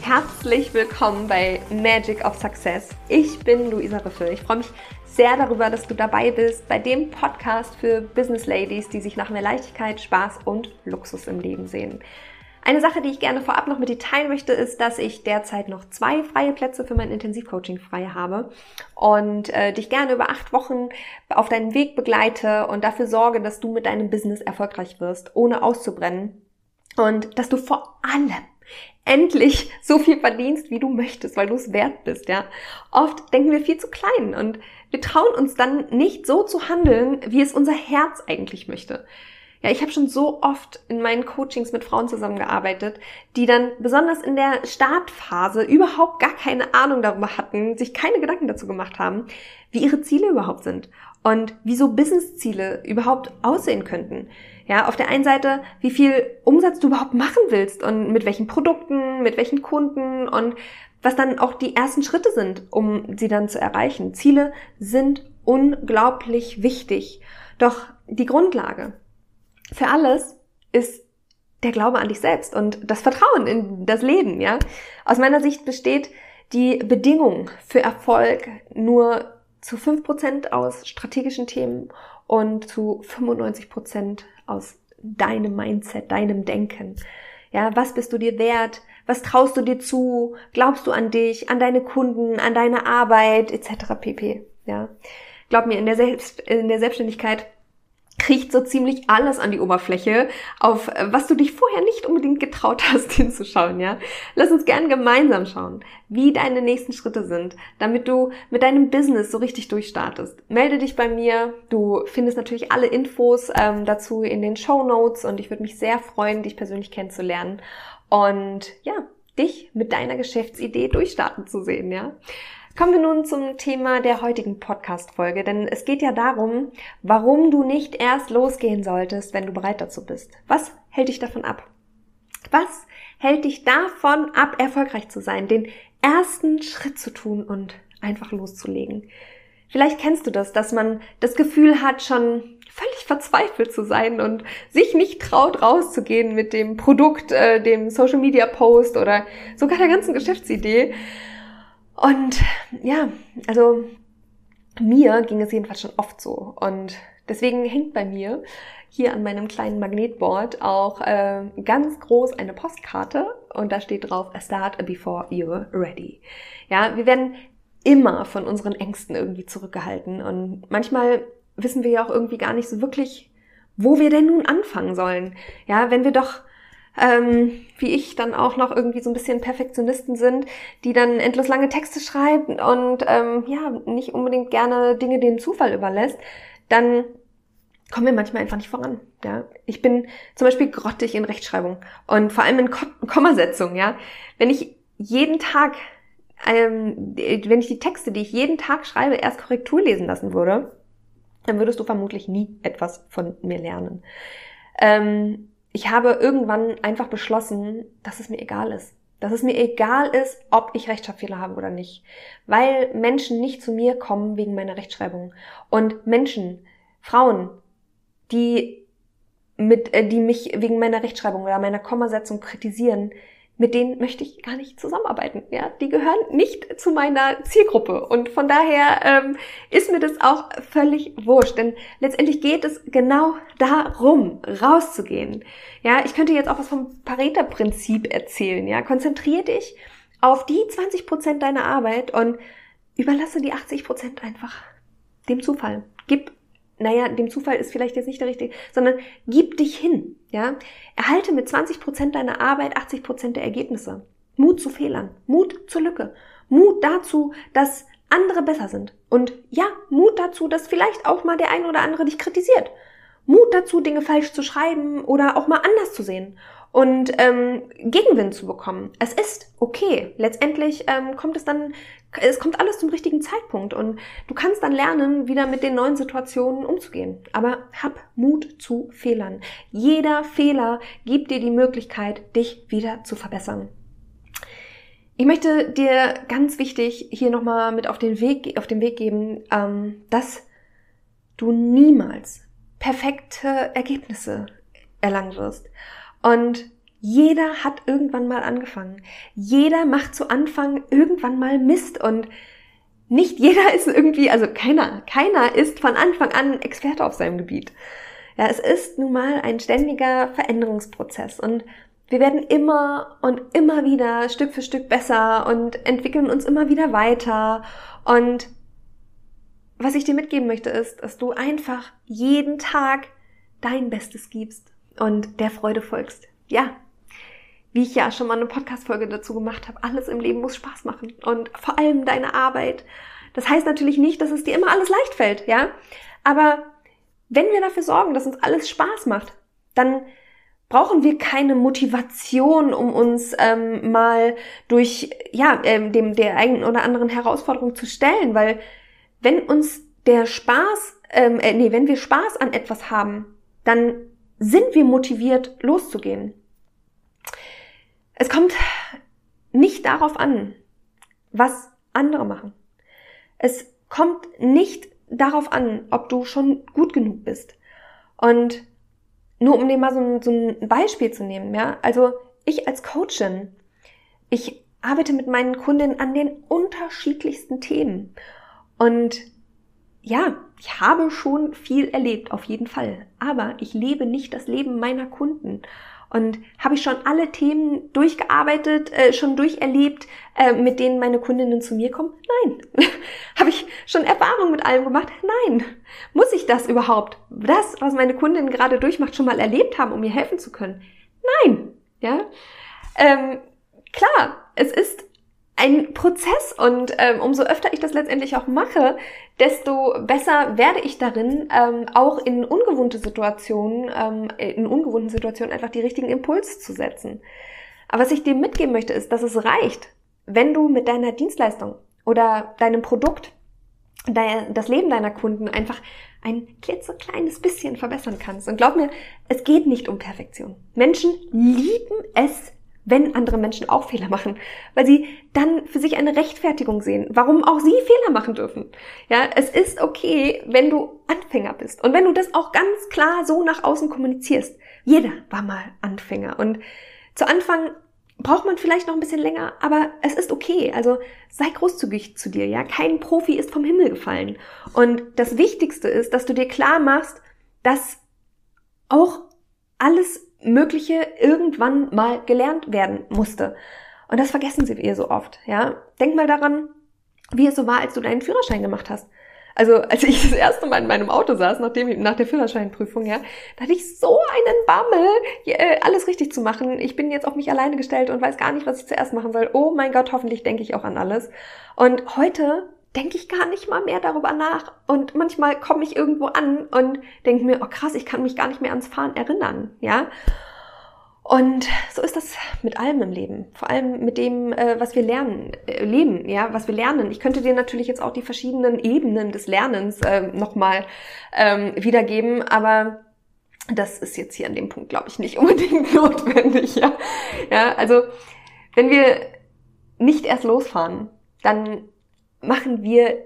Herzlich willkommen bei Magic of Success. Ich bin Luisa Riffel. Ich freue mich sehr darüber, dass du dabei bist bei dem Podcast für Business Ladies, die sich nach mehr Leichtigkeit, Spaß und Luxus im Leben sehen. Eine Sache, die ich gerne vorab noch mit dir teilen möchte, ist, dass ich derzeit noch zwei freie Plätze für mein Intensivcoaching frei habe und äh, dich gerne über acht Wochen auf deinen Weg begleite und dafür sorge, dass du mit deinem Business erfolgreich wirst, ohne auszubrennen und dass du vor allem endlich so viel verdienst, wie du möchtest, weil du es wert bist, ja. Oft denken wir viel zu klein und wir trauen uns dann nicht so zu handeln, wie es unser Herz eigentlich möchte. Ja, ich habe schon so oft in meinen Coachings mit Frauen zusammengearbeitet, die dann besonders in der Startphase überhaupt gar keine Ahnung darüber hatten, sich keine Gedanken dazu gemacht haben, wie ihre Ziele überhaupt sind und wie so Businessziele überhaupt aussehen könnten. Ja, auf der einen Seite, wie viel Umsatz du überhaupt machen willst und mit welchen Produkten, mit welchen Kunden und was dann auch die ersten Schritte sind, um sie dann zu erreichen. Ziele sind unglaublich wichtig. Doch die Grundlage für alles ist der Glaube an dich selbst und das Vertrauen in das Leben, ja. Aus meiner Sicht besteht die Bedingung für Erfolg nur zu 5% aus strategischen Themen und zu 95% aus deinem Mindset, deinem Denken. Ja, was bist du dir wert? Was traust du dir zu? Glaubst du an dich, an deine Kunden, an deine Arbeit, etc. pp. Ja. Glaub mir, in der, Selbst, in der Selbstständigkeit kriecht so ziemlich alles an die Oberfläche, auf was du dich vorher nicht unbedingt getraut hast hinzuschauen, ja? Lass uns gern gemeinsam schauen, wie deine nächsten Schritte sind, damit du mit deinem Business so richtig durchstartest. Melde dich bei mir. Du findest natürlich alle Infos ähm, dazu in den Show Notes und ich würde mich sehr freuen, dich persönlich kennenzulernen und ja, dich mit deiner Geschäftsidee durchstarten zu sehen, ja? Kommen wir nun zum Thema der heutigen Podcast-Folge, denn es geht ja darum, warum du nicht erst losgehen solltest, wenn du bereit dazu bist. Was hält dich davon ab? Was hält dich davon ab, erfolgreich zu sein, den ersten Schritt zu tun und einfach loszulegen? Vielleicht kennst du das, dass man das Gefühl hat, schon völlig verzweifelt zu sein und sich nicht traut, rauszugehen mit dem Produkt, äh, dem Social Media Post oder sogar der ganzen Geschäftsidee. Und ja, also mir ging es jedenfalls schon oft so. Und deswegen hängt bei mir hier an meinem kleinen Magnetboard auch äh, ganz groß eine Postkarte und da steht drauf, start before you're ready. Ja, wir werden immer von unseren Ängsten irgendwie zurückgehalten und manchmal wissen wir ja auch irgendwie gar nicht so wirklich, wo wir denn nun anfangen sollen. Ja, wenn wir doch ähm, wie ich dann auch noch irgendwie so ein bisschen Perfektionisten sind, die dann endlos lange Texte schreiben und ähm, ja, nicht unbedingt gerne Dinge dem Zufall überlässt, dann kommen wir manchmal einfach nicht voran. Ja, ich bin zum Beispiel grottig in Rechtschreibung und vor allem in Kommasetzung. Ja, wenn ich jeden Tag, ähm, wenn ich die Texte, die ich jeden Tag schreibe, erst Korrektur lesen lassen würde, dann würdest du vermutlich nie etwas von mir lernen. Ähm, ich habe irgendwann einfach beschlossen, dass es mir egal ist. Dass es mir egal ist, ob ich Rechtschreibfehler habe oder nicht. Weil Menschen nicht zu mir kommen wegen meiner Rechtschreibung. Und Menschen, Frauen, die mit, äh, die mich wegen meiner Rechtschreibung oder meiner Kommasetzung kritisieren, mit denen möchte ich gar nicht zusammenarbeiten. Ja, die gehören nicht zu meiner Zielgruppe und von daher ähm, ist mir das auch völlig wurscht, denn letztendlich geht es genau darum, rauszugehen. Ja, ich könnte jetzt auch was vom Pareto-Prinzip erzählen. Ja, konzentriere dich auf die 20 Prozent deiner Arbeit und überlasse die 80 Prozent einfach dem Zufall. Gib naja, dem Zufall ist vielleicht jetzt nicht der richtige, sondern gib dich hin, ja. Erhalte mit 20 Prozent deiner Arbeit 80 Prozent der Ergebnisse. Mut zu Fehlern, Mut zur Lücke, Mut dazu, dass andere besser sind. Und ja, Mut dazu, dass vielleicht auch mal der ein oder andere dich kritisiert. Mut dazu, Dinge falsch zu schreiben oder auch mal anders zu sehen und ähm, Gegenwind zu bekommen. Es ist okay. Letztendlich ähm, kommt es dann, es kommt alles zum richtigen Zeitpunkt und du kannst dann lernen, wieder mit den neuen Situationen umzugehen. Aber hab Mut zu Fehlern. Jeder Fehler gibt dir die Möglichkeit, dich wieder zu verbessern. Ich möchte dir ganz wichtig hier nochmal mit auf den Weg, auf den Weg geben, ähm, dass du niemals perfekte Ergebnisse erlangen wirst. Und jeder hat irgendwann mal angefangen. Jeder macht zu Anfang irgendwann mal Mist und nicht jeder ist irgendwie, also keiner, keiner ist von Anfang an Experte auf seinem Gebiet. Ja, es ist nun mal ein ständiger Veränderungsprozess und wir werden immer und immer wieder Stück für Stück besser und entwickeln uns immer wieder weiter. Und was ich dir mitgeben möchte, ist, dass du einfach jeden Tag dein Bestes gibst und der Freude folgst. Ja, wie ich ja schon mal eine Podcast-Folge dazu gemacht habe, alles im Leben muss Spaß machen und vor allem deine Arbeit. Das heißt natürlich nicht, dass es dir immer alles leicht fällt, ja? Aber wenn wir dafür sorgen, dass uns alles Spaß macht, dann brauchen wir keine Motivation, um uns ähm, mal durch ja ähm, dem der eigenen oder anderen Herausforderung zu stellen, weil wenn uns der Spaß, ähm, äh, nee, wenn wir Spaß an etwas haben, dann sind wir motiviert loszugehen. Es kommt nicht darauf an, was andere machen. Es kommt nicht darauf an, ob du schon gut genug bist. Und nur um dir mal so ein, so ein Beispiel zu nehmen, ja, also ich als Coachin, ich arbeite mit meinen Kundinnen an den unterschiedlichsten Themen. Und ja, ich habe schon viel erlebt, auf jeden Fall. Aber ich lebe nicht das Leben meiner Kunden. Und habe ich schon alle Themen durchgearbeitet, äh, schon durcherlebt, äh, mit denen meine Kundinnen zu mir kommen? Nein. habe ich schon Erfahrung mit allem gemacht? Nein. Muss ich das überhaupt, das, was meine Kundin gerade durchmacht, schon mal erlebt haben, um ihr helfen zu können? Nein. Ja. Ähm, klar, es ist ein Prozess und ähm, umso öfter ich das letztendlich auch mache, desto besser werde ich darin, ähm, auch in ungewohnte Situationen, ähm, in ungewohnten Situationen einfach die richtigen Impulse zu setzen. Aber was ich dir mitgeben möchte, ist, dass es reicht, wenn du mit deiner Dienstleistung oder deinem Produkt das Leben deiner Kunden einfach ein klitzekleines bisschen verbessern kannst. Und glaub mir, es geht nicht um Perfektion. Menschen lieben es, wenn andere Menschen auch Fehler machen, weil sie dann für sich eine Rechtfertigung sehen, warum auch sie Fehler machen dürfen. Ja, es ist okay, wenn du Anfänger bist und wenn du das auch ganz klar so nach außen kommunizierst. Jeder war mal Anfänger und zu Anfang braucht man vielleicht noch ein bisschen länger, aber es ist okay. Also sei großzügig zu dir, ja. Kein Profi ist vom Himmel gefallen. Und das Wichtigste ist, dass du dir klar machst, dass auch alles Mögliche irgendwann mal gelernt werden musste. Und das vergessen sie ihr so oft, ja. Denk mal daran, wie es so war, als du deinen Führerschein gemacht hast. Also, als ich das erste Mal in meinem Auto saß, nachdem, nach der Führerscheinprüfung, ja, da hatte ich so einen Bammel, äh, alles richtig zu machen. Ich bin jetzt auf mich alleine gestellt und weiß gar nicht, was ich zuerst machen soll. Oh mein Gott, hoffentlich denke ich auch an alles. Und heute denke ich gar nicht mal mehr darüber nach. Und manchmal komme ich irgendwo an und denke mir, oh krass, ich kann mich gar nicht mehr ans Fahren erinnern, ja. Und so ist das mit allem im Leben. Vor allem mit dem, äh, was wir lernen, äh, leben, ja, was wir lernen. Ich könnte dir natürlich jetzt auch die verschiedenen Ebenen des Lernens äh, nochmal ähm, wiedergeben, aber das ist jetzt hier an dem Punkt, glaube ich, nicht unbedingt notwendig, ja. Ja, also, wenn wir nicht erst losfahren, dann machen wir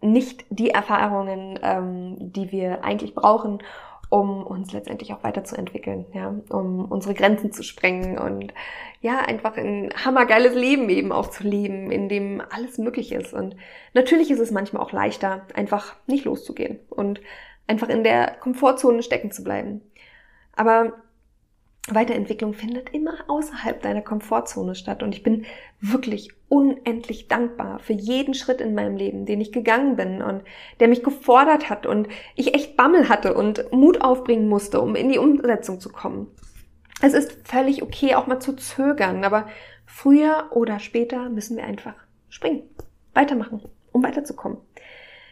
nicht die Erfahrungen, ähm, die wir eigentlich brauchen, um uns letztendlich auch weiterzuentwickeln, ja, um unsere Grenzen zu sprengen und ja, einfach ein hammergeiles Leben eben auch zu leben, in dem alles möglich ist. Und natürlich ist es manchmal auch leichter, einfach nicht loszugehen und einfach in der Komfortzone stecken zu bleiben. Aber Weiterentwicklung findet immer außerhalb deiner Komfortzone statt. Und ich bin wirklich unendlich dankbar für jeden Schritt in meinem Leben, den ich gegangen bin und der mich gefordert hat und ich echt Bammel hatte und Mut aufbringen musste, um in die Umsetzung zu kommen. Es ist völlig okay, auch mal zu zögern, aber früher oder später müssen wir einfach springen, weitermachen, um weiterzukommen.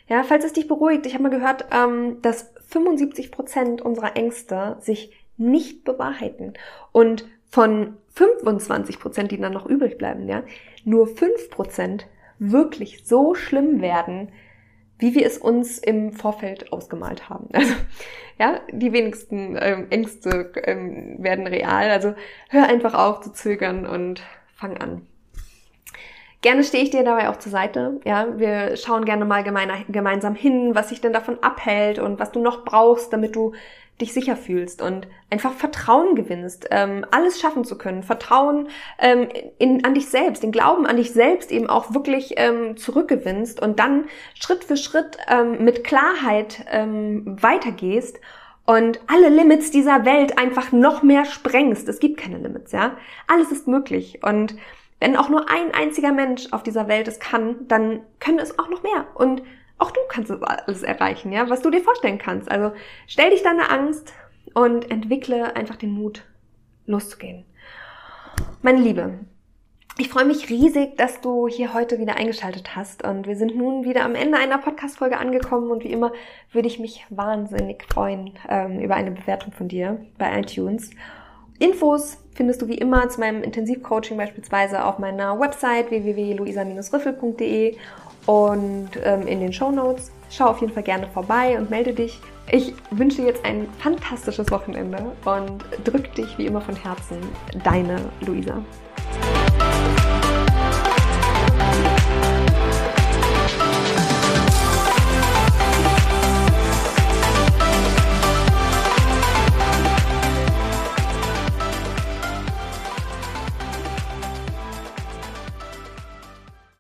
Ja, falls es dich beruhigt, ich habe mal gehört, ähm, dass 75 Prozent unserer Ängste sich nicht bewahrheiten. Und von 25 Prozent, die dann noch übrig bleiben, ja, nur 5 Prozent wirklich so schlimm werden, wie wir es uns im Vorfeld ausgemalt haben. Also, ja, die wenigsten ähm, Ängste ähm, werden real. Also hör einfach auf zu zögern und fang an. Gerne stehe ich dir dabei auch zur Seite. Ja, wir schauen gerne mal gemeinsam hin, was sich denn davon abhält und was du noch brauchst, damit du dich sicher fühlst und einfach Vertrauen gewinnst, ähm, alles schaffen zu können. Vertrauen ähm, in, an dich selbst, den Glauben an dich selbst eben auch wirklich ähm, zurückgewinnst und dann Schritt für Schritt ähm, mit Klarheit ähm, weitergehst und alle Limits dieser Welt einfach noch mehr sprengst. Es gibt keine Limits, ja. Alles ist möglich und wenn auch nur ein einziger Mensch auf dieser Welt es kann, dann können es auch noch mehr. Und auch du kannst es alles erreichen, ja, was du dir vorstellen kannst. Also stell dich deine Angst und entwickle einfach den Mut, loszugehen. Meine Liebe, ich freue mich riesig, dass du hier heute wieder eingeschaltet hast und wir sind nun wieder am Ende einer Podcast-Folge angekommen und wie immer würde ich mich wahnsinnig freuen ähm, über eine Bewertung von dir bei iTunes. Infos findest du wie immer zu meinem Intensivcoaching beispielsweise auf meiner Website www.luisa-riffel.de und ähm, in den Show Notes. Schau auf jeden Fall gerne vorbei und melde dich. Ich wünsche dir jetzt ein fantastisches Wochenende und drück dich wie immer von Herzen. Deine Luisa.